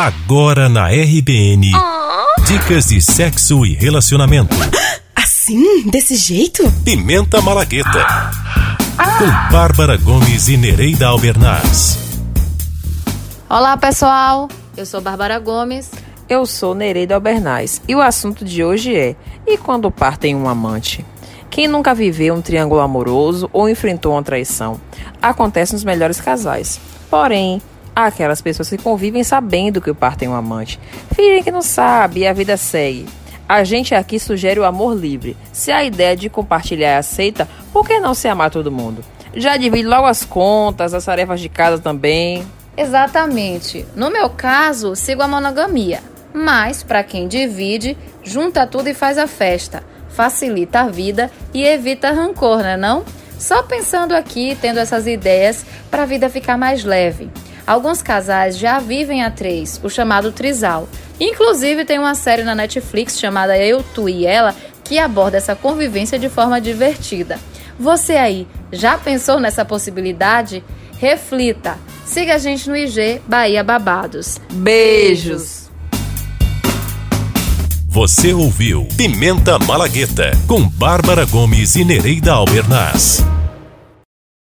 Agora na RBN. Oh. Dicas de sexo e relacionamento. Assim? Desse jeito? Pimenta Malagueta. Com Bárbara Gomes e Nereida Albernaz. Olá, pessoal. Eu sou Bárbara Gomes. Eu sou Nereida Albernaz. E o assunto de hoje é: e quando o par tem um amante? Quem nunca viveu um triângulo amoroso ou enfrentou uma traição? Acontece nos melhores casais. Porém, aquelas pessoas que convivem sabendo que o par tem um amante. Fingem que não sabe e a vida segue. A gente aqui sugere o amor livre. Se a ideia de compartilhar é aceita, por que não se amar todo mundo? Já divide logo as contas, as tarefas de casa também. Exatamente. No meu caso, sigo a monogamia. Mas, para quem divide, junta tudo e faz a festa facilita a vida e evita rancor, né não? Só pensando aqui, tendo essas ideias para a vida ficar mais leve. Alguns casais já vivem a três, o chamado trisal. Inclusive tem uma série na Netflix chamada Eu, Tu e Ela que aborda essa convivência de forma divertida. Você aí, já pensou nessa possibilidade? Reflita. Siga a gente no IG Bahia Babados. Beijos! Você ouviu Pimenta Malagueta com Bárbara Gomes e Nereida Albernaz.